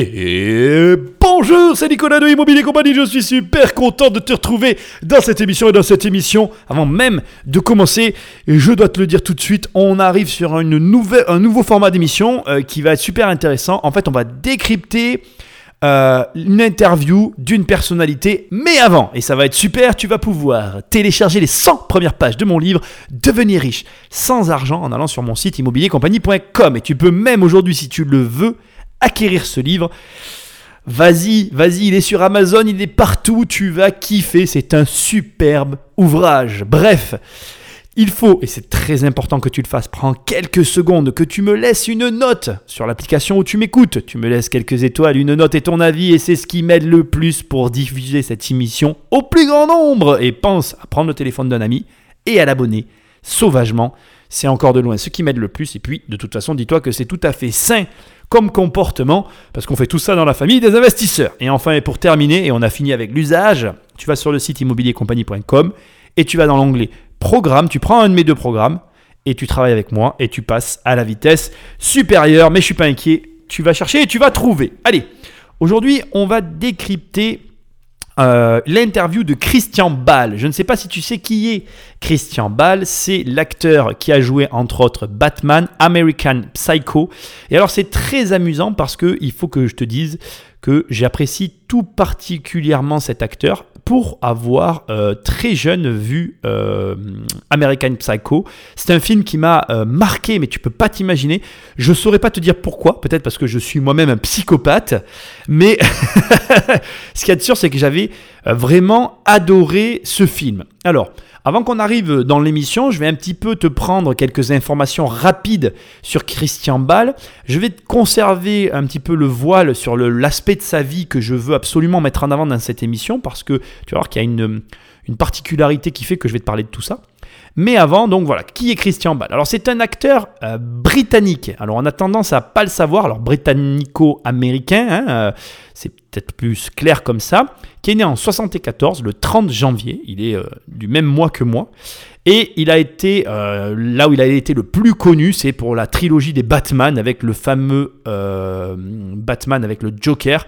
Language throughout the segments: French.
Et bonjour, c'est Nicolas de Immobilier Compagnie, je suis super content de te retrouver dans cette émission et dans cette émission. Avant même de commencer, je dois te le dire tout de suite, on arrive sur une nouvelle, un nouveau format d'émission euh, qui va être super intéressant. En fait, on va décrypter euh, une interview d'une personnalité, mais avant, et ça va être super, tu vas pouvoir télécharger les 100 premières pages de mon livre Devenir riche sans argent en allant sur mon site immobiliercompagnie.com. Et tu peux même aujourd'hui, si tu le veux, acquérir ce livre. Vas-y, vas-y, il est sur Amazon, il est partout, tu vas kiffer, c'est un superbe ouvrage. Bref, il faut, et c'est très important que tu le fasses, prends quelques secondes, que tu me laisses une note sur l'application où tu m'écoutes. Tu me laisses quelques étoiles, une note et ton avis, et c'est ce qui m'aide le plus pour diffuser cette émission au plus grand nombre. Et pense à prendre le téléphone d'un ami et à l'abonner sauvagement. C'est encore de loin ce qui m'aide le plus. Et puis, de toute façon, dis-toi que c'est tout à fait sain comme comportement, parce qu'on fait tout ça dans la famille des investisseurs. Et enfin, et pour terminer, et on a fini avec l'usage, tu vas sur le site immobiliercompagnie.com et tu vas dans l'onglet Programme, tu prends un de mes deux programmes et tu travailles avec moi et tu passes à la vitesse supérieure, mais je suis pas inquiet, tu vas chercher et tu vas trouver. Allez, aujourd'hui, on va décrypter euh, l'interview de Christian Ball. Je ne sais pas si tu sais qui est Christian Ball. C'est l'acteur qui a joué entre autres Batman, American Psycho. Et alors c'est très amusant parce que il faut que je te dise que j'apprécie tout particulièrement cet acteur pour avoir euh, très jeune vu euh, American Psycho. C'est un film qui m'a euh, marqué, mais tu peux pas t'imaginer. Je saurais pas te dire pourquoi, peut-être parce que je suis moi-même un psychopathe, mais ce qui est sûr, c'est que j'avais vraiment adoré ce film. Alors, avant qu'on arrive dans l'émission, je vais un petit peu te prendre quelques informations rapides sur Christian Ball. Je vais conserver un petit peu le voile sur l'aspect de sa vie que je veux absolument mettre en avant dans cette émission parce que tu vas voir qu'il y a une, une particularité qui fait que je vais te parler de tout ça. Mais avant, donc voilà, qui est Christian Ball Alors c'est un acteur euh, britannique. Alors on a tendance à pas le savoir. Alors britannico-américain, hein, euh, c'est peut-être plus clair comme ça. Qui est né en 74, le 30 janvier. Il est euh, du même mois que moi. Et il a été là où il a été le plus connu, c'est pour la trilogie des Batman avec le fameux Batman avec le Joker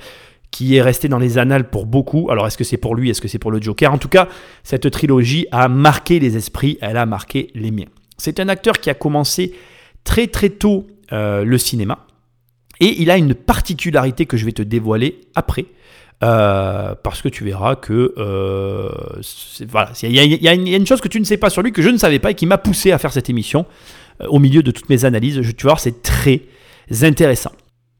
qui est resté dans les annales pour beaucoup. Alors est-ce que c'est pour lui, est-ce que c'est pour le Joker? En tout cas, cette trilogie a marqué les esprits, elle a marqué les miens. C'est un acteur qui a commencé très très tôt euh, le cinéma. Et il a une particularité que je vais te dévoiler après. Euh, parce que tu verras que euh, voilà, il y, a une chose que tu ne sais pas sur lui que je ne savais pas et qui m'a poussé à faire cette émission au milieu de toutes mes analyses. Je, tu vois, c'est très intéressant.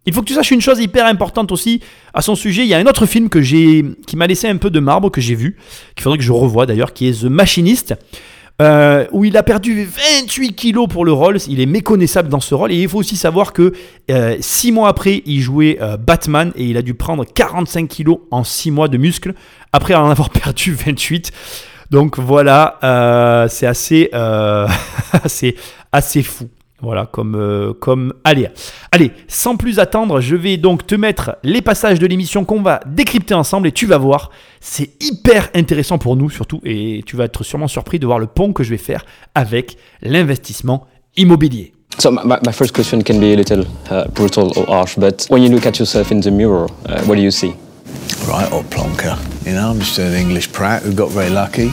Il faut que tu saches une chose hyper importante aussi à son sujet. Il y a un autre film que j'ai, qui m'a laissé un peu de marbre que j'ai vu, qu'il faudrait que je revoie d'ailleurs, qui est The Machinist, euh, où il a perdu 28 kilos pour le rôle. Il est méconnaissable dans ce rôle. Et il faut aussi savoir que 6 euh, mois après, il jouait euh, Batman et il a dû prendre 45 kilos en 6 mois de muscles après en avoir perdu 28. Donc voilà, c'est assez, assez, assez fou. Voilà, comme, euh, comme allez. Allez, sans plus attendre, je vais donc te mettre les passages de l'émission qu'on va décrypter ensemble et tu vas voir, c'est hyper intéressant pour nous surtout et tu vas être sûrement surpris de voir le pont que je vais faire avec l'investissement immobilier. So my, my, first question can be a little uh, brutal or harsh, but when you look at yourself in the mirror, uh, what do you see? Right old plonker. You know, I'm just an English prat who got very lucky.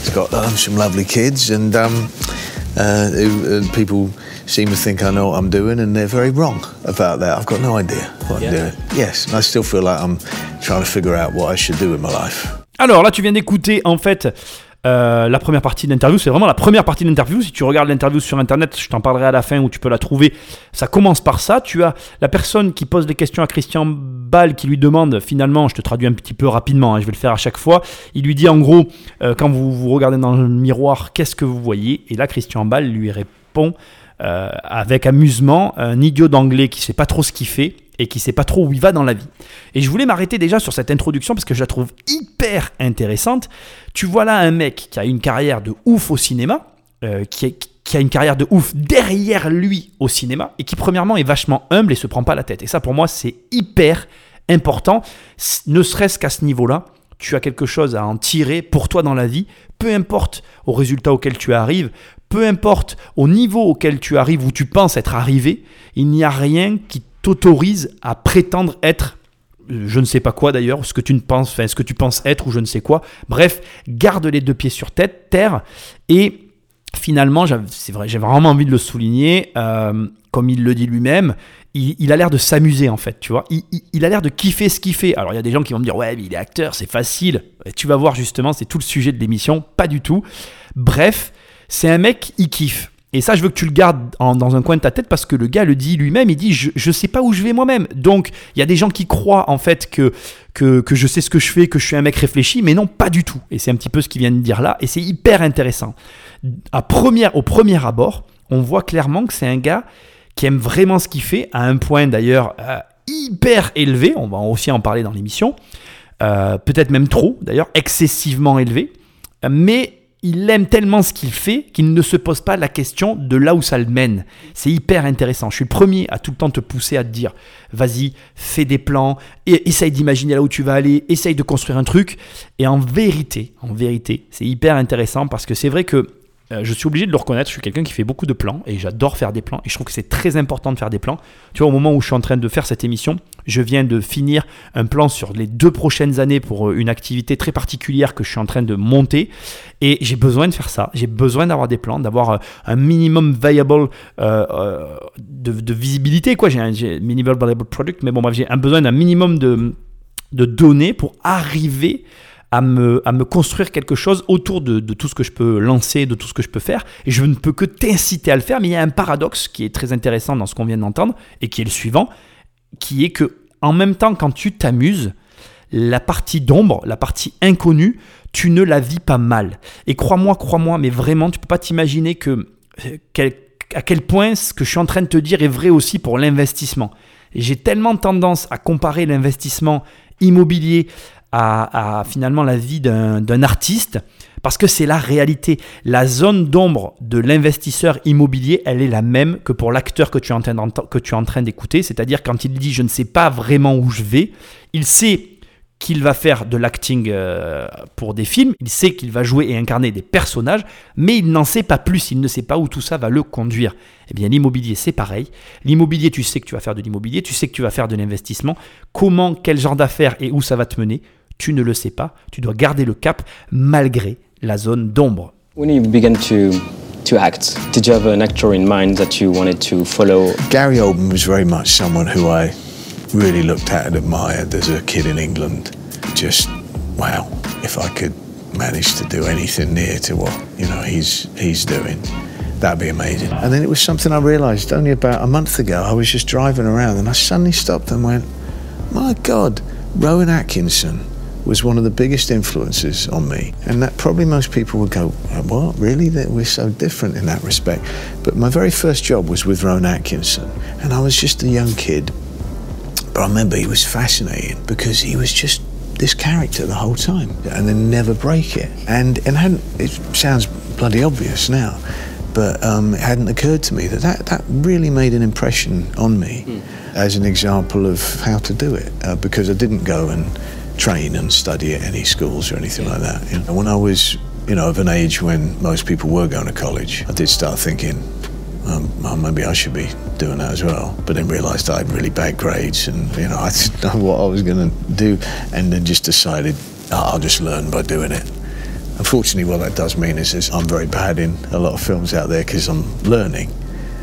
He's got um, some lovely kids and um, uh, uh people seem to think I know what I'm doing, and they're very wrong about that. I've got no idea what I'm doing. Yes, I still feel like I'm trying to figure out what I should do with my life. Alors là, tu viens d'écouter en fait euh, la première partie de l'interview, c'est vraiment la première partie de l'interview. Si tu regardes l'interview sur internet, je t'en parlerai à la fin où tu peux la trouver. Ça commence par ça. Tu as la personne qui pose des questions à Christian Ball qui lui demande finalement, je te traduis un petit peu rapidement, hein, je vais le faire à chaque fois. Il lui dit en gros, euh, quand vous vous regardez dans le miroir, qu'est-ce que vous voyez? Et là, Christian Ball lui répond euh, avec amusement, un idiot d'anglais qui sait pas trop ce qu'il fait et qui sait pas trop où il va dans la vie. Et je voulais m'arrêter déjà sur cette introduction parce que je la trouve hyper intéressante. Tu vois là un mec qui a une carrière de ouf au cinéma, euh, qui, a une carrière de ouf derrière lui au cinéma et qui premièrement est vachement humble et se prend pas la tête. Et ça pour moi c'est hyper important, ne serait-ce qu'à ce niveau-là tu as quelque chose à en tirer pour toi dans la vie, peu importe au résultat auquel tu arrives, peu importe au niveau auquel tu arrives ou tu penses être arrivé, il n'y a rien qui t'autorise à prétendre être je ne sais pas quoi d'ailleurs, ce que tu ne penses, enfin, ce que tu penses être ou je ne sais quoi. Bref, garde les deux pieds sur tête, terre et finalement, c'est vrai, j'ai vraiment envie de le souligner, euh, comme il le dit lui-même, il, a l'air de s'amuser en fait, tu vois. Il, a l'air de kiffer ce qu'il fait. Alors il y a des gens qui vont me dire ouais, mais il est acteur, c'est facile. Et tu vas voir justement, c'est tout le sujet de l'émission, pas du tout. Bref, c'est un mec, il kiffe. Et ça, je veux que tu le gardes dans un coin de ta tête parce que le gars le dit lui-même, il dit je, je sais pas où je vais moi-même. Donc, il y a des gens qui croient en fait que, que, je sais ce que je fais, que je suis un mec réfléchi, mais non, pas du tout. Et c'est un petit peu ce qu'il vient de dire là, et c'est hyper intéressant. Au premier abord, on voit clairement que c'est un gars qui aime vraiment ce qu'il fait, à un point d'ailleurs euh, hyper élevé, on va aussi en parler dans l'émission, euh, peut-être même trop d'ailleurs, excessivement élevé, mais il aime tellement ce qu'il fait qu'il ne se pose pas la question de là où ça le mène. C'est hyper intéressant. Je suis le premier à tout le temps te pousser à te dire vas-y, fais des plans, essaye d'imaginer là où tu vas aller, essaye de construire un truc. Et en vérité, en vérité, c'est hyper intéressant parce que c'est vrai que euh, je suis obligé de le reconnaître, je suis quelqu'un qui fait beaucoup de plans et j'adore faire des plans et je trouve que c'est très important de faire des plans. Tu vois, au moment où je suis en train de faire cette émission, je viens de finir un plan sur les deux prochaines années pour euh, une activité très particulière que je suis en train de monter et j'ai besoin de faire ça. J'ai besoin d'avoir des plans, d'avoir euh, un minimum viable de, visibilité. Quoi. J'ai un minimum viable product, mais bon, bref, j'ai besoin d'un minimum de, de données pour arriver à me construire quelque chose autour de, tout ce que je peux lancer, de tout ce que je peux faire. Et je ne peux que t'inciter à le faire. Mais il y a un paradoxe qui est très intéressant dans ce qu'on vient d'entendre et qui est le suivant, qui est que en même temps, quand tu t'amuses, la partie d'ombre, la partie inconnue, tu ne la vis pas mal. Et crois-moi, crois-moi, mais vraiment, tu peux pas t'imaginer quel, à quel point ce que je suis en train de te dire est vrai aussi pour l'investissement. J'ai tellement tendance à comparer l'investissement immobilier à, finalement la vie d'un artiste, parce que c'est la réalité. La zone d'ombre de l'investisseur immobilier, elle est la même que pour l'acteur que tu es en train d'écouter, c'est-à-dire quand il dit je ne sais pas vraiment où je vais, il sait qu'il va faire de l'acting euh, pour des films, il sait qu'il va jouer et incarner des personnages, mais il n'en sait pas plus, il ne sait pas où tout ça va le conduire. Eh bien l'immobilier c'est pareil. L'immobilier tu sais que tu vas faire de l'immobilier, tu sais que tu vas faire de l'investissement, comment, quel genre d'affaires et où ça va te mener, tu ne le sais pas. Tu dois garder le cap malgré la zone d'ombre. When you began to to act, did you have an actor in mind that you wanted to follow? Gary Oldman was very much someone who I really looked at and admired as a kid in England. Just wow, if I could manage to do anything near to what you know he's he's doing. That'd be amazing. And then it was something I realised only about a month ago. I was just driving around and I suddenly stopped and went, My God, Rowan Atkinson was one of the biggest influences on me. And that probably most people would go, What? Really? That we're so different in that respect. But my very first job was with Rowan Atkinson. And I was just a young kid. But I remember he was fascinating because he was just this character the whole time and then never break it. And, and hadn't, it sounds bloody obvious now, but um, it hadn't occurred to me that that, that really made an impression on me mm. as an example of how to do it uh, because I didn't go and train and study at any schools or anything like that. You know, when I was, you know, of an age when most people were going to college, I did start thinking, um, well, maybe I should be doing that as well. But then realised I had really bad grades, and you know, I didn't know what I was going to do, and then just decided oh, I'll just learn by doing it. Unfortunately, what that does mean is, is I'm very bad in a lot of films out there because I'm learning.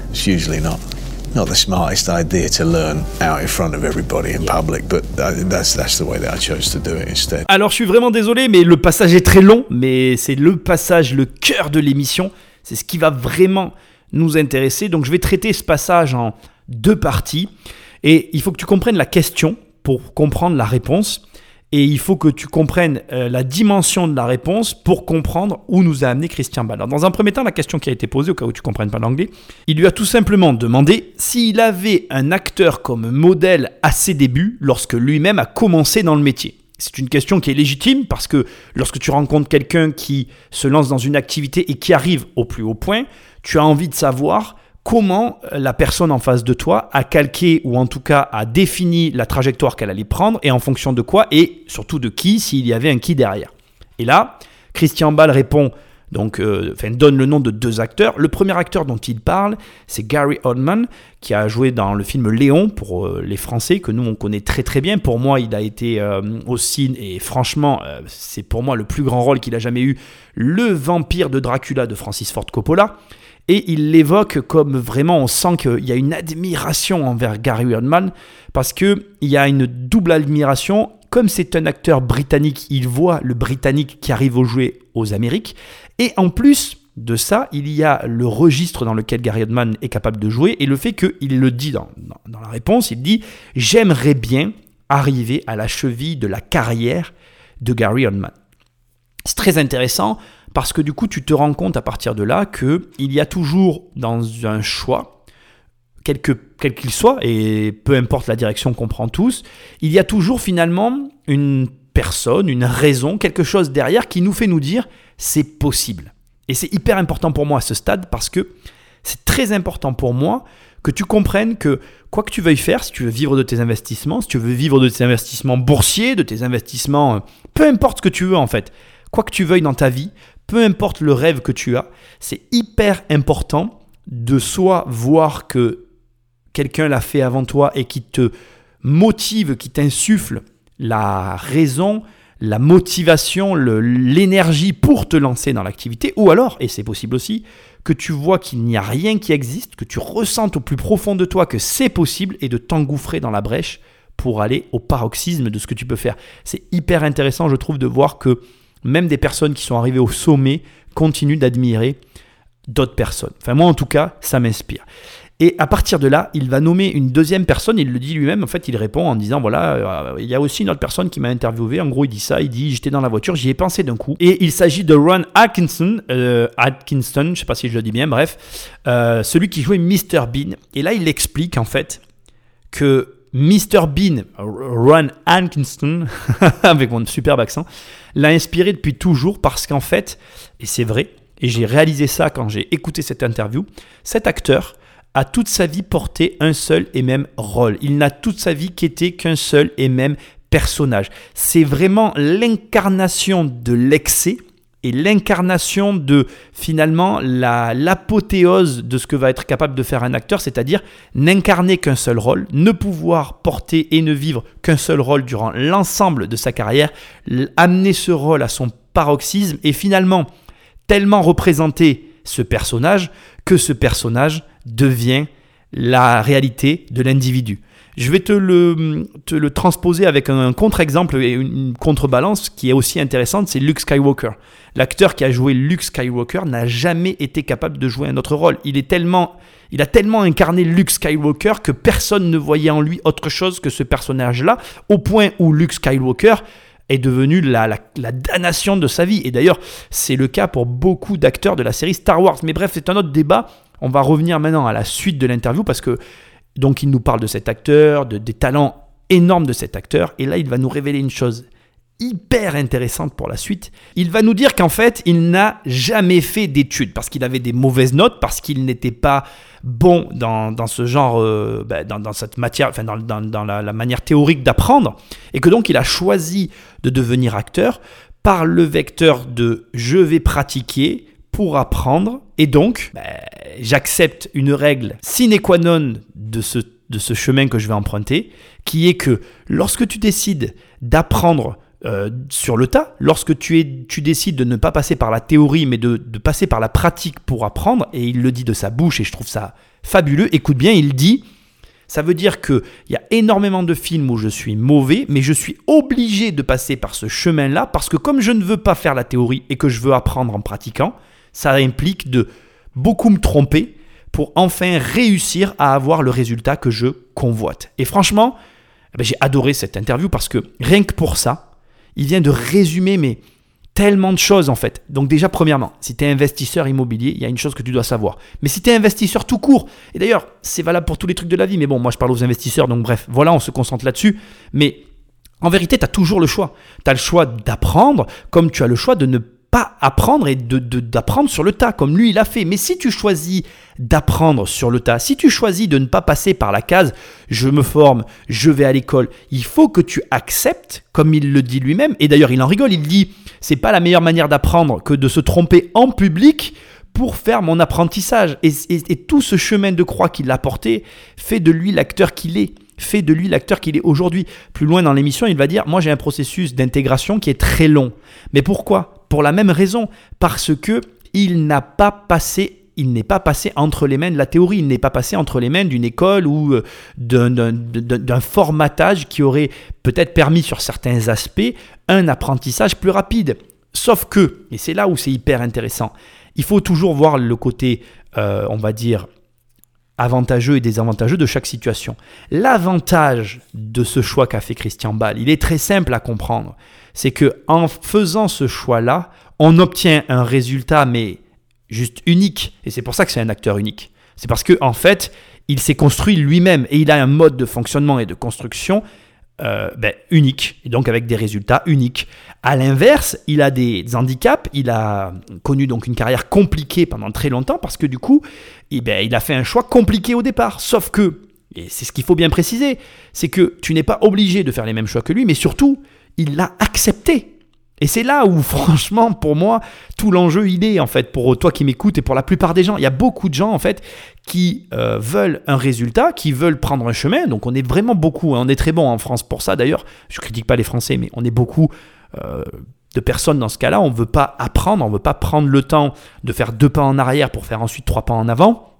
It's usually not not the smartest idea to learn out in front of everybody in public, but that's that's the way that I chose to do it instead. Alors, je suis vraiment désolé, mais le passage est très long, mais c'est le passage, le cœur de l'émission. C'est ce qui va vraiment nous intéresser. Donc, je vais traiter ce passage en deux parties, et il faut que tu comprennes la question pour comprendre la réponse. Et il faut que tu comprennes euh, la dimension de la réponse pour comprendre où nous a amené Christian Ballard. Dans un premier temps, la question qui a été posée, au cas où tu ne comprennes pas l'anglais, il lui a tout simplement demandé s'il avait un acteur comme modèle à ses débuts lorsque lui-même a commencé dans le métier. C'est une question qui est légitime parce que lorsque tu rencontres quelqu'un qui se lance dans une activité et qui arrive au plus haut point, tu as envie de savoir comment euh, la personne en face de toi a calqué ou en tout cas a défini la trajectoire qu'elle allait prendre et en fonction de quoi et surtout de qui s'il y avait un qui derrière. Et là, Christian Ball répond donc, euh, donne le nom de deux acteurs. Le premier acteur dont il parle, c'est Gary Oldman, qui a joué dans le film Léon pour euh, les Français, que nous on connaît très très bien. Pour moi, il a été euh, au ciné, et franchement, c'est pour moi le plus grand rôle qu'il a jamais eu, le vampire de Dracula de Francis Ford Coppola. Et il l'évoque comme vraiment, on sent qu'il y a une admiration envers Gary Oldman, parce qu'il y a une double admiration. Comme c'est un acteur britannique, il voit le britannique qui arrive au jouer aux Amériques. Et en plus de ça, il y a le registre dans lequel Gary Oldman est capable de jouer et le fait qu'il le dit dans, dans, la réponse, il dit J'aimerais bien arriver à la cheville de la carrière de Gary Oldman. C'est très intéressant parce que du coup, tu te rends compte à partir de là qu'il y a toujours dans un choix, quel qu'il soit, et peu importe la direction qu'on prend tous, il y a toujours finalement une personne, une raison, quelque chose derrière qui nous fait nous dire c'est possible. Et c'est hyper important pour moi à ce stade parce que c'est très important pour moi que tu comprennes que quoi que tu veuilles faire, si tu veux vivre de tes investissements, si tu veux vivre de tes investissements boursiers, de tes investissements, euh, peu importe ce que tu veux en fait, quoi que tu veuilles dans ta vie, peu importe le rêve que tu as, c'est hyper important de soit voir que quelqu'un l'a fait avant toi et qui te motive, qui t'insuffle la raison, la motivation, l'énergie pour te lancer dans l'activité, ou alors, et c'est possible aussi, que tu vois qu'il n'y a rien qui existe, que tu ressentes au plus profond de toi que c'est possible et de t'engouffrer dans la brèche pour aller au paroxysme de ce que tu peux faire. C'est hyper intéressant, je trouve, de voir que même des personnes qui sont arrivées au sommet continuent d'admirer d'autres personnes. Enfin, moi, en tout cas, ça m'inspire. Et à partir de là, il va nommer une deuxième personne, il le dit lui-même, en fait il répond en disant, voilà, euh, il y a aussi une autre personne qui m'a interviewé, en gros il dit ça, il dit, j'étais dans la voiture, j'y ai pensé d'un coup. Et il s'agit de Ron Atkinson, euh, Atkinson, je sais pas si je le dis bien, bref, euh, celui qui jouait Mr. Bean. Et là il explique en fait que Mr. Bean, Ron Atkinson, avec mon superbe accent, l'a inspiré depuis toujours parce qu'en fait, et c'est vrai, et j'ai réalisé ça quand j'ai écouté cette interview, cet acteur a toute sa vie porté un seul et même rôle. Il n'a toute sa vie qu'été qu'un seul et même personnage. C'est vraiment l'incarnation de l'excès et l'incarnation de finalement la, l'apothéose de ce que va être capable de faire un acteur, c'est-à-dire n'incarner qu'un seul rôle, ne pouvoir porter et ne vivre qu'un seul rôle durant l'ensemble de sa carrière, amener ce rôle à son paroxysme et finalement tellement représenter ce personnage que ce personnage devient la réalité de l'individu. Je vais te le, transposer avec un contre-exemple et une contrebalance qui est aussi intéressante, c'est Luke Skywalker. L'acteur qui a joué Luke Skywalker n'a jamais été capable de jouer un autre rôle. Il, est tellement, il a tellement incarné Luke Skywalker que personne ne voyait en lui autre chose que ce personnage-là, au point où Luke Skywalker est devenu la, damnation de sa vie. Et d'ailleurs, c'est le cas pour beaucoup d'acteurs de la série Star Wars. Mais bref, c'est un autre débat. On va revenir maintenant à la suite de l'interview parce que donc il nous parle de cet acteur, de, des talents énormes de cet acteur, et là il va nous révéler une chose hyper intéressante pour la suite. Il va nous dire qu'en fait, il n'a jamais fait d'études parce qu'il avait des mauvaises notes, parce qu'il n'était pas bon dans, dans ce genre, euh, ben, dans, dans, cette matière, enfin dans, dans la manière théorique d'apprendre, et que donc il a choisi de devenir acteur par le vecteur de je vais pratiquer pour apprendre, et donc ben, j'accepte une règle sine qua non de ce, de ce chemin que je vais emprunter, qui est que lorsque tu décides d'apprendre euh, sur le tas, lorsque tu, es, tu décides de ne pas passer par la théorie, mais de, de passer par la pratique pour apprendre, et il le dit de sa bouche, et je trouve ça fabuleux, écoute bien, il dit, ça veut dire qu'il y a énormément de films où je suis mauvais, mais je suis obligé de passer par ce chemin-là, parce que comme je ne veux pas faire la théorie et que je veux apprendre en pratiquant, ça implique de beaucoup me tromper pour enfin réussir à avoir le résultat que je convoite. Et franchement, eh ben, j'ai adoré cette interview parce que rien que pour ça, il vient de résumer mais tellement de choses en fait. Donc déjà premièrement, si tu es investisseur immobilier, il y a une chose que tu dois savoir. Mais si tu es investisseur tout court, et d'ailleurs c'est valable pour tous les trucs de la vie, mais bon moi je parle aux investisseurs, donc bref, voilà, on se concentre là-dessus. Mais en vérité, tu as toujours le choix. Tu as le choix d'apprendre, comme tu as le choix de ne pas apprendre et de, d'apprendre sur le tas, comme lui il a fait. Mais si tu choisis d'apprendre sur le tas, si tu choisis de ne pas passer par la case je me forme, je vais à l'école, il faut que tu acceptes, comme il le dit lui-même, et d'ailleurs il en rigole, il dit c'est pas la meilleure manière d'apprendre que de se tromper en public pour faire mon apprentissage. Et tout ce chemin de croix qu'il a porté fait de lui l'acteur qu'il est fait de lui l'acteur qu'il est aujourd'hui. Plus loin dans l'émission, il va dire, moi j'ai un processus d'intégration qui est très long. Mais pourquoi? Pour la même raison, parce que il n'a pas passé n'est pas passé entre les mains de la théorie, il n'est pas passé entre les mains d'une école ou euh, d'un formatage qui aurait peut-être permis sur certains aspects un apprentissage plus rapide. Sauf que, et c'est là où c'est hyper intéressant, il faut toujours voir le côté, euh, on va dire, avantageux et désavantageux de chaque situation. L'avantage de ce choix qu'a fait Christian Ball, il est très simple à comprendre. C'est que en faisant ce choix-là, on obtient un résultat mais juste unique et c'est pour ça que c'est un acteur unique. C'est parce que en fait, il s'est construit lui-même et il a un mode de fonctionnement et de construction euh, ben, unique, et donc avec des résultats uniques. À l'inverse, il a des handicaps, il a connu donc une carrière compliquée pendant très longtemps parce que du coup, eh ben, il a fait un choix compliqué au départ. Sauf que, et c'est ce qu'il faut bien préciser, c'est que tu n'es pas obligé de faire les mêmes choix que lui, mais surtout, il l'a accepté. Et c'est là où, franchement, pour moi, tout l'enjeu, il est, en fait, pour toi qui m'écoutes et pour la plupart des gens. Il y a beaucoup de gens, en fait, qui euh, veulent un résultat, qui veulent prendre un chemin. Donc, on est vraiment beaucoup, hein. on est très bon en France pour ça, d'ailleurs. Je critique pas les Français, mais on est beaucoup euh, de personnes dans ce cas-là. On ne veut pas apprendre, on ne veut pas prendre le temps de faire deux pas en arrière pour faire ensuite trois pas en avant.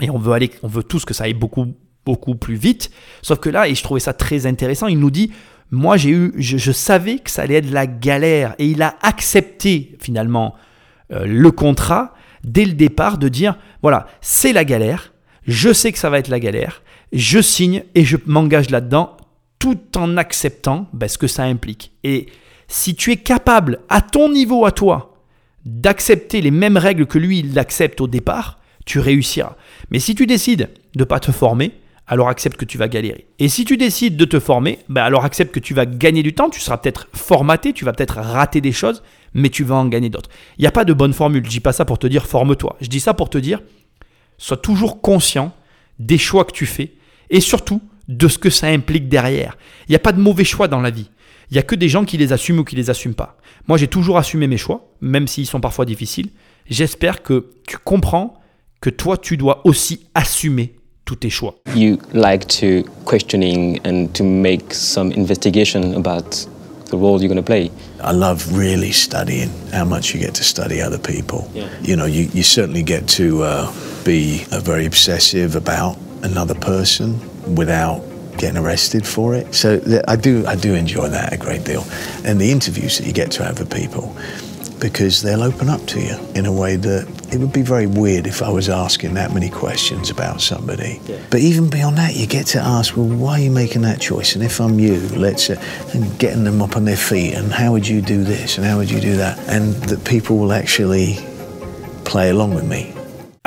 Et on veut aller, on veut tous que ça aille beaucoup, beaucoup plus vite. Sauf que là, et je trouvais ça très intéressant, il nous dit moi, j'ai eu, je, savais que ça allait être la galère et il a accepté finalement euh, le contrat dès le départ de dire voilà, c'est la galère, je sais que ça va être la galère, je signe et je m'engage là-dedans tout en acceptant ben, ce que ça implique. Et si tu es capable, à ton niveau à toi, d'accepter les mêmes règles que lui, il l'accepte au départ, tu réussiras. Mais si tu décides de pas te former, alors accepte que tu vas galérer. Et si tu décides de te former, ben alors accepte que tu vas gagner du temps, tu seras peut-être formaté, tu vas peut-être rater des choses, mais tu vas en gagner d'autres. Il n'y a pas de bonne formule, je dis pas ça pour te dire forme-toi, je dis ça pour te dire, sois toujours conscient des choix que tu fais, et surtout de ce que ça implique derrière. Il n'y a pas de mauvais choix dans la vie. Il n'y a que des gens qui les assument ou qui les assument pas. Moi, j'ai toujours assumé mes choix, même s'ils sont parfois difficiles. J'espère que tu comprends que toi, tu dois aussi assumer tous tes choix. You like to questioning and to make some investigation about the role you're going to play. I love really studying how much you get to study other people. Yeah. You know, you, you certainly get to uh, be uh, very obsessive about another person without getting arrested for it. So I do I do enjoy that a great deal, and the interviews that you get to have with people because they'll open up to you in a way that it would be very weird if I was asking that many questions about somebody. Yeah. But even beyond that, you get to ask, well, why are you making that choice? And if I'm you, let's uh, and getting them up on their feet, and how would you do this, and how would you do that, and that people will actually play along with me.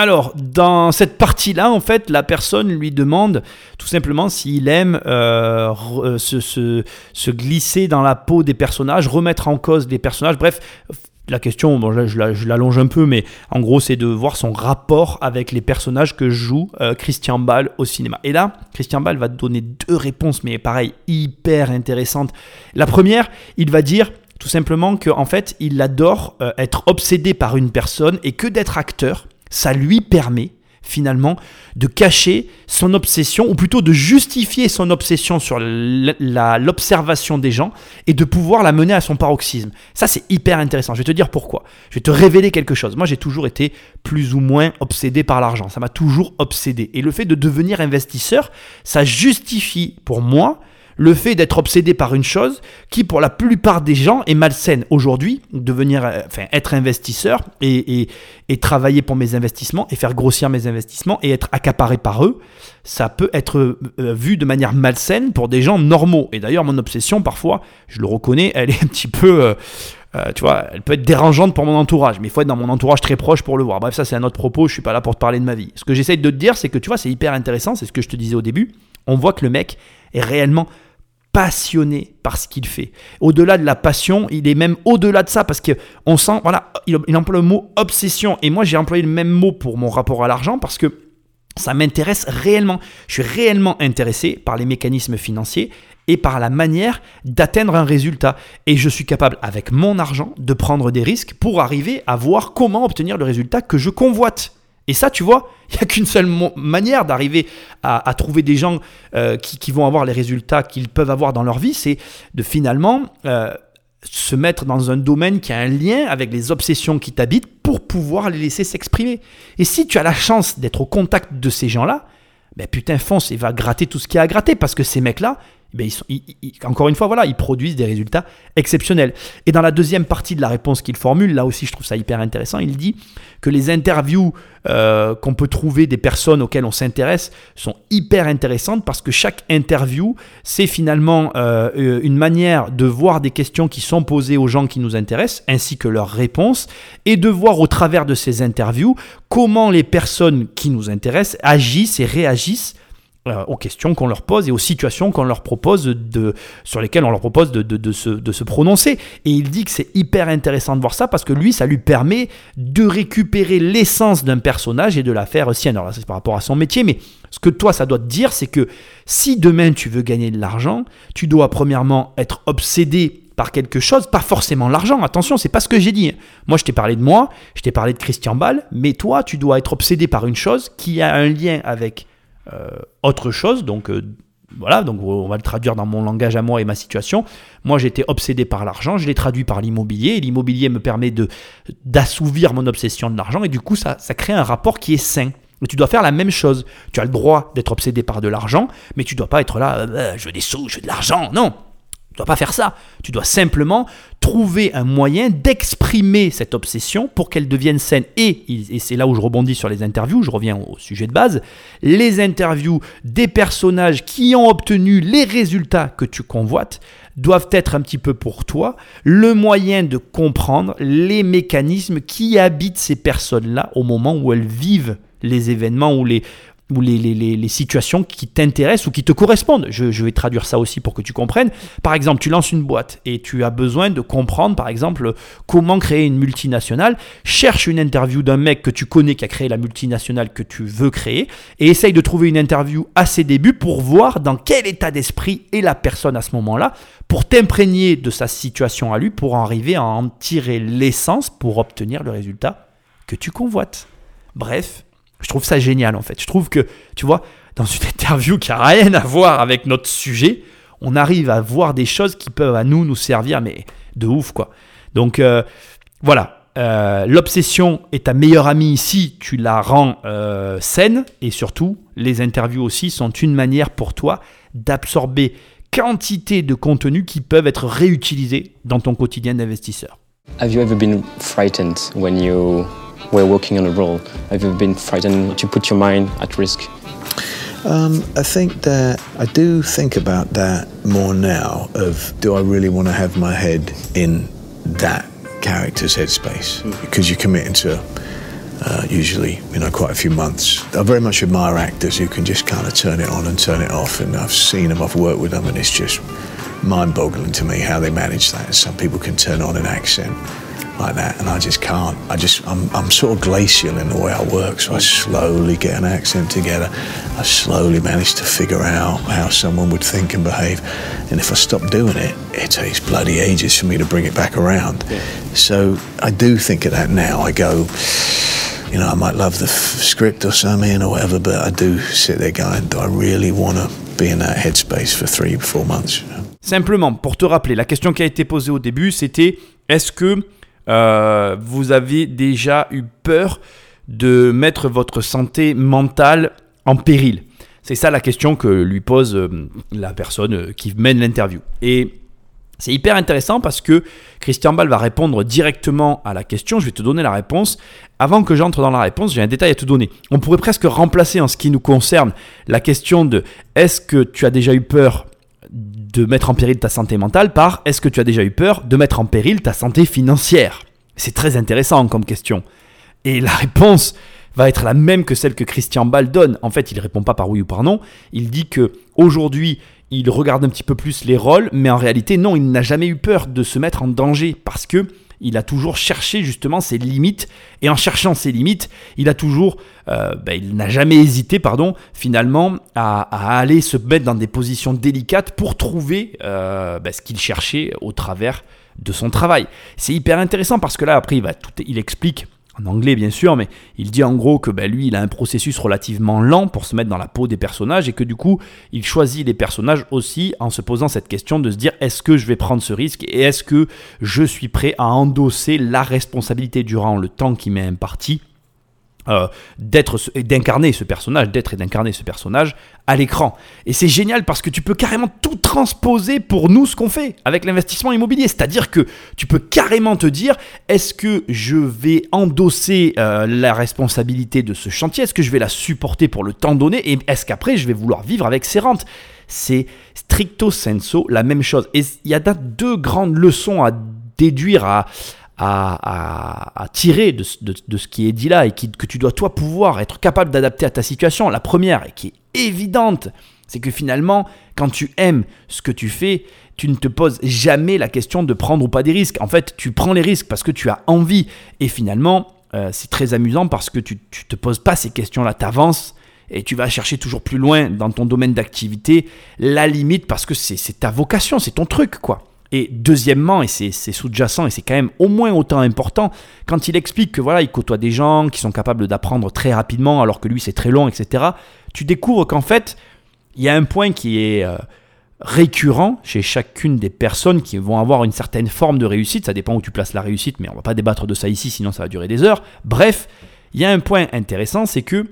Alors, dans cette partie-là, en fait, la personne lui demande tout simplement s'il aime euh, euh se, se, se, glisser dans la peau des personnages, remettre en cause des personnages, bref, la question, bon, je, l'allonge un peu, mais en gros, c'est de voir son rapport avec les personnages que joue euh, Christian Ball au cinéma. Et là, Christian Ball va donner deux réponses, mais pareil, hyper intéressantes. La première, il va dire tout simplement qu'en fait, il adore être obsédé par une personne et que d'être acteur, ça lui permet finalement de cacher son obsession, ou plutôt de justifier son obsession sur l'observation des gens et de pouvoir la mener à son paroxysme. Ça, c'est hyper intéressant. Je vais te dire pourquoi. Je vais te révéler quelque chose. Moi, j'ai toujours été plus ou moins obsédé par l'argent. Ça m'a toujours obsédé. Et le fait de devenir investisseur, ça justifie pour moi le fait d'être obsédé par une chose qui, pour la plupart des gens, est malsaine. Aujourd'hui, devenir, euh, enfin, être investisseur et, travailler pour mes investissements et faire grossir mes investissements et être accaparé par eux, ça peut être euh, vu de manière malsaine pour des gens normaux. Et d'ailleurs, mon obsession, parfois, je le reconnais, elle est un petit peu... Euh, tu vois, elle peut être dérangeante pour mon entourage, mais il faut être dans mon entourage très proche pour le voir. Bref, ça c'est un autre propos, je suis pas là pour te parler de ma vie. Ce que j'essaye de te dire, c'est que tu vois, c'est hyper intéressant, c'est ce que je te disais au début. On voit que le mec est réellement passionné par ce qu'il fait. Au-delà de la passion, il est même au-delà de ça parce que on sent, voilà, il, il emploie le mot obsession. Et moi, j'ai employé le même mot pour mon rapport à l'argent parce que ça m'intéresse réellement. Je suis réellement intéressé par les mécanismes financiers et par la manière d'atteindre un résultat. Et je suis capable, avec mon argent, de prendre des risques pour arriver à voir comment obtenir le résultat que je convoite. Et ça, tu vois, il n'y a qu'une seule manière d'arriver à, trouver des gens euh, qui, vont avoir les résultats qu'ils peuvent avoir dans leur vie, c'est de finalement euh, se mettre dans un domaine qui a un lien avec les obsessions qui t'habitent pour pouvoir les laisser s'exprimer. Et si tu as la chance d'être au contact de ces gens-là, ben putain, fonce et va gratter tout ce qu'il y a à gratter parce que ces mecs-là, ben, encore une fois, voilà, ils produisent des résultats exceptionnels. Et dans la deuxième partie de la réponse qu'il formule, là aussi je trouve ça hyper intéressant, il dit que les interviews euh, qu'on peut trouver des personnes auxquelles on s'intéresse sont hyper intéressantes parce que chaque interview, c'est finalement euh, une manière de voir des questions qui sont posées aux gens qui nous intéressent, ainsi que leurs réponses, et de voir au travers de ces interviews comment les personnes qui nous intéressent agissent et réagissent euh, aux questions qu'on leur pose et aux situations qu'on leur propose de, sur lesquelles on leur propose de, de, se, de se prononcer. Et il dit que c'est hyper intéressant de voir ça parce que lui, ça lui permet de récupérer l'essence d'un personnage et de la faire sienne. Alors là, c'est par rapport à son métier, mais ce que toi, ça doit te dire, c'est que si demain tu veux gagner de l'argent, tu dois premièrement être obsédé par quelque chose, pas forcément l'argent. Attention, c'est pas ce que j'ai dit. Moi, je t'ai parlé de moi, je t'ai parlé de Christian Ball, mais toi, tu dois être obsédé par une chose qui a un lien avec autre chose. Donc euh, voilà, donc on va le traduire dans mon langage à moi et ma situation. Moi, j'étais obsédé par l'argent, je l'ai traduit par l'immobilier, et l'immobilier me permet de d'assouvir mon obsession de l'argent, et du coup, ça, ça crée un rapport qui est sain. Et tu dois faire la même chose. Tu as le droit d'être obsédé par de l'argent, mais tu dois pas être là, euh, je veux des sous, je veux de l'argent. Non, tu dois pas faire ça. Tu dois simplement trouver un moyen d'exprimer cette obsession pour qu'elle devienne saine. Et, et c'est là où je rebondis sur les interviews, je reviens au sujet de base, les interviews des personnages qui ont obtenu les résultats que tu convoites doivent être un petit peu pour toi le moyen de comprendre les mécanismes qui habitent ces personnes-là au moment où elles vivent les événements ou les, ou les, les, les, situations qui t'intéressent ou qui te correspondent. Je, je, vais traduire ça aussi pour que tu comprennes. Par exemple, tu lances une boîte et tu as besoin de comprendre, par exemple, comment créer une multinationale. Cherche une interview d'un mec que tu connais qui a créé la multinationale que tu veux créer et essaye de trouver une interview à ses débuts pour voir dans quel état d'esprit est la personne à ce moment-là, pour t'imprégner de sa situation à lui, pour arriver à en tirer l'essence pour obtenir le résultat que tu convoites. Bref, je trouve ça génial en fait. Je trouve que, tu vois, dans une interview qui n'a rien à voir avec notre sujet, on arrive à voir des choses qui peuvent à nous nous servir, mais de ouf quoi. Donc euh, voilà, euh, l'obsession est ta meilleure amie ici, tu la rends euh, saine et surtout les interviews aussi sont une manière pour toi d'absorber quantité de contenu qui peuvent être réutilisés dans ton quotidien d'investisseur. Have you ever been frightened when you were working on a role? Have you been frightened to put your mind at risk? Um, I think that I do think about that more now. Of do I really want to have my head in that character's headspace? Mm. Because you're committing to uh, usually, you know, quite a few months. I very much admire actors who can just kind of turn it on and turn it off. And I've seen them, I've worked with them, and it's just mind-boggling to me how they manage that. Some people can turn on an accent like that, and I just can't. I just I'm, I'm sort of glacial in the way I work, so I slowly get an accent together. I slowly manage to figure out how someone would think and behave, and if I stop doing it, it takes bloody ages for me to bring it back around. Yeah. So I do think of that now. I go. You know, I might love the f- script or something or whatever, but I do sit there going, do I really want to be in that headspace for three, four months? Simplement, pour te rappeler, la question qui a été posée au début, c'était est-ce que Euh, vous avez déjà eu peur de mettre votre santé mentale en péril C'est ça la question que lui pose euh, la personne euh, qui mène l'interview. Et c'est hyper intéressant parce que Christian Ball va répondre directement à la question. Je vais te donner la réponse. Avant que j'entre dans la réponse, j'ai un détail à te donner. On pourrait presque remplacer en ce qui nous concerne la question de est-ce que tu as déjà eu peur de mettre en péril ta santé mentale par est-ce que tu as déjà eu peur de mettre en péril ta santé financière? C'est très intéressant comme question. Et la réponse va être la même que celle que Christian Ball donne. En fait, il ne répond pas par oui ou par non. Il dit que aujourd'hui, il regarde un petit peu plus les rôles, mais en réalité, non, il n'a jamais eu peur de se mettre en danger parce que il a toujours cherché justement ses limites, et en cherchant ses limites, il a toujours, euh, ben, il n'a jamais hésité, pardon, finalement, à, aller se mettre dans des positions délicates pour trouver euh, ben, ce qu'il cherchait au travers de son travail. C'est hyper intéressant parce que là, après, il, tout, il explique en anglais bien sûr, mais il dit en gros que ben, lui, il a un processus relativement lent pour se mettre dans la peau des personnages et que du coup, il choisit les personnages aussi en se posant cette question de se dire est-ce que je vais prendre ce risque et est-ce que je suis prêt à endosser la responsabilité durant le temps qui m'est imparti euh, d'être et d'incarner ce personnage, d'être et d'incarner ce personnage à l'écran. Et c'est génial parce que tu peux carrément tout transposer pour nous ce qu'on fait avec l'investissement immobilier. C'est-à-dire que tu peux carrément te dire est-ce que je vais endosser euh, la responsabilité de ce chantier? Est-ce que je vais la supporter pour le temps donné? Et est-ce qu'après je vais vouloir vivre avec ces rentes? C'est stricto senso la même chose. Et il y a deux grandes leçons à déduire à à, tirer de, ce qui est dit là et que tu dois toi pouvoir être capable d'adapter à ta situation. La première, et qui est évidente, c'est que finalement, quand tu aimes ce que tu fais, tu ne te poses jamais la question de prendre ou pas des risques. En fait, tu prends les risques parce que tu as envie. Et finalement, euh, c'est très amusant parce que tu ne te poses pas ces questions-là, tu avances et tu vas chercher toujours plus loin dans ton domaine d'activité la limite parce que c'est ta vocation, c'est ton truc, quoi. Et deuxièmement, et c'est sous-jacent et c'est quand même au moins autant important, quand il explique que voilà, il côtoie des gens qui sont capables d'apprendre très rapidement alors que lui c'est très long, etc. Tu découvres qu'en fait, il y a un point qui est euh, récurrent chez chacune des personnes qui vont avoir une certaine forme de réussite. Ça dépend où tu places la réussite, mais on va pas débattre de ça ici, sinon ça va durer des heures. Bref, il y a un point intéressant, c'est que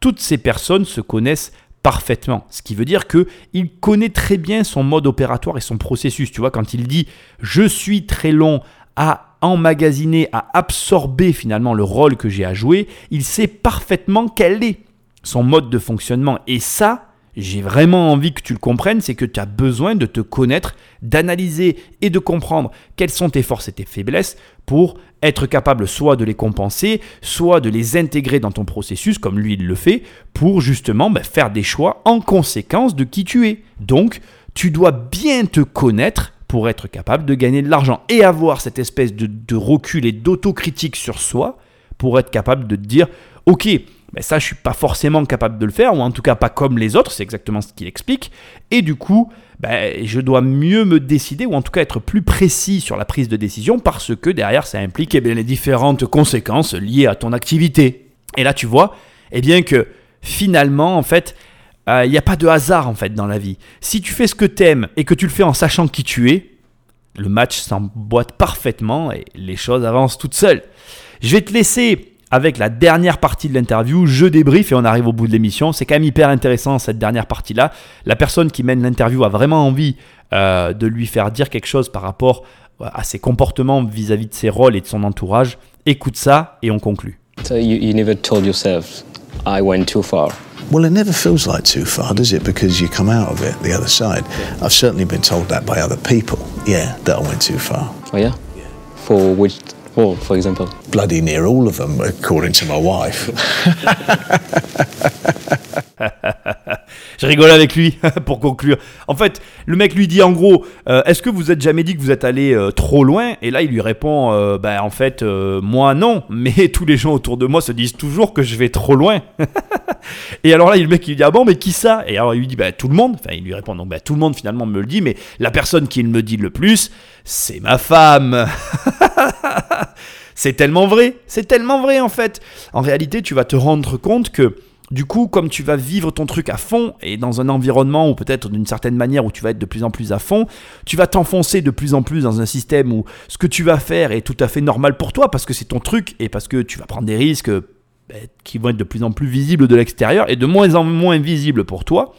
toutes ces personnes se connaissent parfaitement. Ce qui veut dire que il connaît très bien son mode opératoire et son processus. Tu vois, quand il dit je suis très long à emmagasiner, à absorber finalement le rôle que j'ai à jouer, il sait parfaitement quel est son mode de fonctionnement. Et ça, j'ai vraiment envie que tu le comprennes, c'est que tu as besoin de te connaître, d'analyser et de comprendre quelles sont tes forces et tes faiblesses pour être capable soit de les compenser, soit de les intégrer dans ton processus, comme lui il le fait, pour justement ben, faire des choix en conséquence de qui tu es. Donc, tu dois bien te connaître pour être capable de gagner de l'argent et avoir cette espèce de recul et d'autocritique sur soi pour être capable de te dire, ok, mais ça, je suis pas forcément capable de le faire, ou en tout cas pas comme les autres, c'est exactement ce qu'il explique. Et du coup, ben, je dois mieux me décider, ou en tout cas être plus précis sur la prise de décision, parce que derrière, ça implique eh bien, les différentes conséquences liées à ton activité. Et là, tu vois, eh bien que finalement, en fait, euh, il n'y a pas de hasard en fait dans la vie. Si tu fais ce que tu aimes et que tu le fais en sachant qui tu es, le match s'emboîte parfaitement et les choses avancent toutes seules. Je vais te laisser avec la dernière partie de l'interview. Je débrief et on arrive au bout de l'émission. C'est quand même hyper intéressant cette dernière partie-là. La personne qui mène l'interview a vraiment envie euh, de lui faire dire quelque chose par rapport euh, à ses comportements vis-à-vis de ses rôles et de son entourage. Écoute ça et on conclut. So you, you never told yourself, I went too far. Well, it never feels like too far, does it? Because you come out of it the other side. I've certainly been told that by other people. Yeah, that I went too far. Oh yeah? For which Or, for example? Bloody near all of them, according to my wife. Je rigole avec lui pour conclure. En fait, le mec lui dit en gros, euh, est-ce que vous êtes jamais dit que vous êtes allé euh, trop loin? Et là, il lui répond, euh, bah en fait, moi non, mais tous les gens autour de moi se disent toujours que je vais trop loin. et alors là, le mec il lui dit ah bon, mais qui ça? Et alors il lui dit bah tout le monde. Enfin, il lui répond donc bah tout le monde finalement me le dit, mais la personne qui me dit le plus, c'est ma femme. c'est tellement vrai, c'est tellement vrai en fait. En réalité, tu vas te rendre compte que du coup, comme tu vas vivre ton truc à fond et dans un environnement ou peut-être d'une certaine manière où tu vas être de plus en plus à fond, tu vas t'enfoncer de plus en plus dans un système où ce que tu vas faire est tout à fait normal pour toi parce que c'est ton truc et parce que tu vas prendre des risques ben, qui vont être de plus en plus visibles de l'extérieur et de moins en moins visibles pour toi.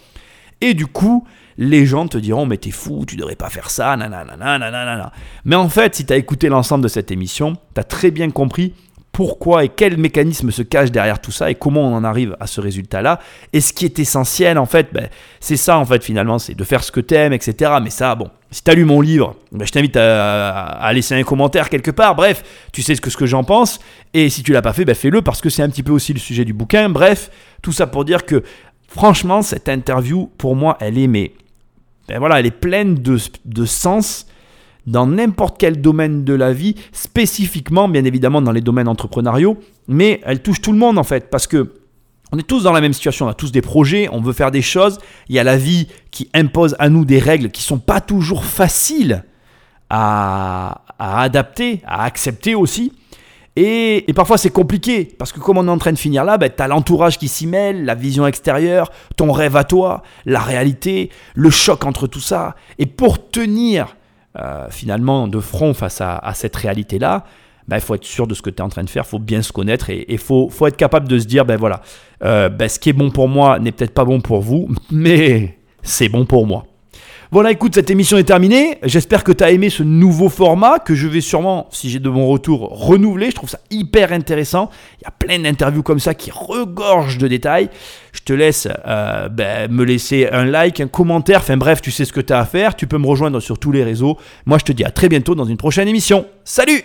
Et du coup, les gens te diront mais t'es fou, tu devrais pas faire ça, nanana, nanana. Mais en fait, si tu as écouté l'ensemble de cette émission, tu as très bien compris pourquoi et quel mécanisme se cache derrière tout ça et comment on en arrive à ce résultat-là. Et ce qui est essentiel, en fait, ben, c'est ça, en fait, finalement, c'est de faire ce que tu aimes, etc. Mais ça, bon, si tu as lu mon livre, ben, je t'invite à, laisser un commentaire quelque part. Bref, tu sais ce que, ce que j'en pense. Et si tu l'as pas fait, ben, fais-le parce que c'est un petit peu aussi le sujet du bouquin. Bref, tout ça pour dire que, franchement, cette interview, pour moi, elle est mais ben voilà, elle est pleine de, de sens dans n'importe quel domaine de la vie, spécifiquement bien évidemment dans les domaines entrepreneuriaux, mais elle touche tout le monde en fait, parce que on est tous dans la même situation, on a tous des projets, on veut faire des choses, il y a la vie qui impose à nous des règles qui sont pas toujours faciles à, adapter, à accepter aussi. Et, parfois c'est compliqué, parce que comme on est en train de finir là, ben, tu as l'entourage qui s'y mêle, la vision extérieure, ton rêve à toi, la réalité, le choc entre tout ça. Et pour tenir euh, finalement de front face à, cette réalité-là, il ben, faut être sûr de ce que tu es en train de faire, il faut bien se connaître et il faut, faut, être capable de se dire, ben voilà, euh, ben, ce qui est bon pour moi n'est peut-être pas bon pour vous, mais c'est bon pour moi. Voilà, écoute, cette émission est terminée. J'espère que tu as aimé ce nouveau format que je vais sûrement, si j'ai de bons retours, renouveler. Je trouve ça hyper intéressant. Il y a plein d'interviews comme ça qui regorgent de détails. Je te laisse euh, ben, me laisser un like, un commentaire. Enfin bref, tu sais ce que tu as à faire. Tu peux me rejoindre sur tous les réseaux. Moi, je te dis à très bientôt dans une prochaine émission. Salut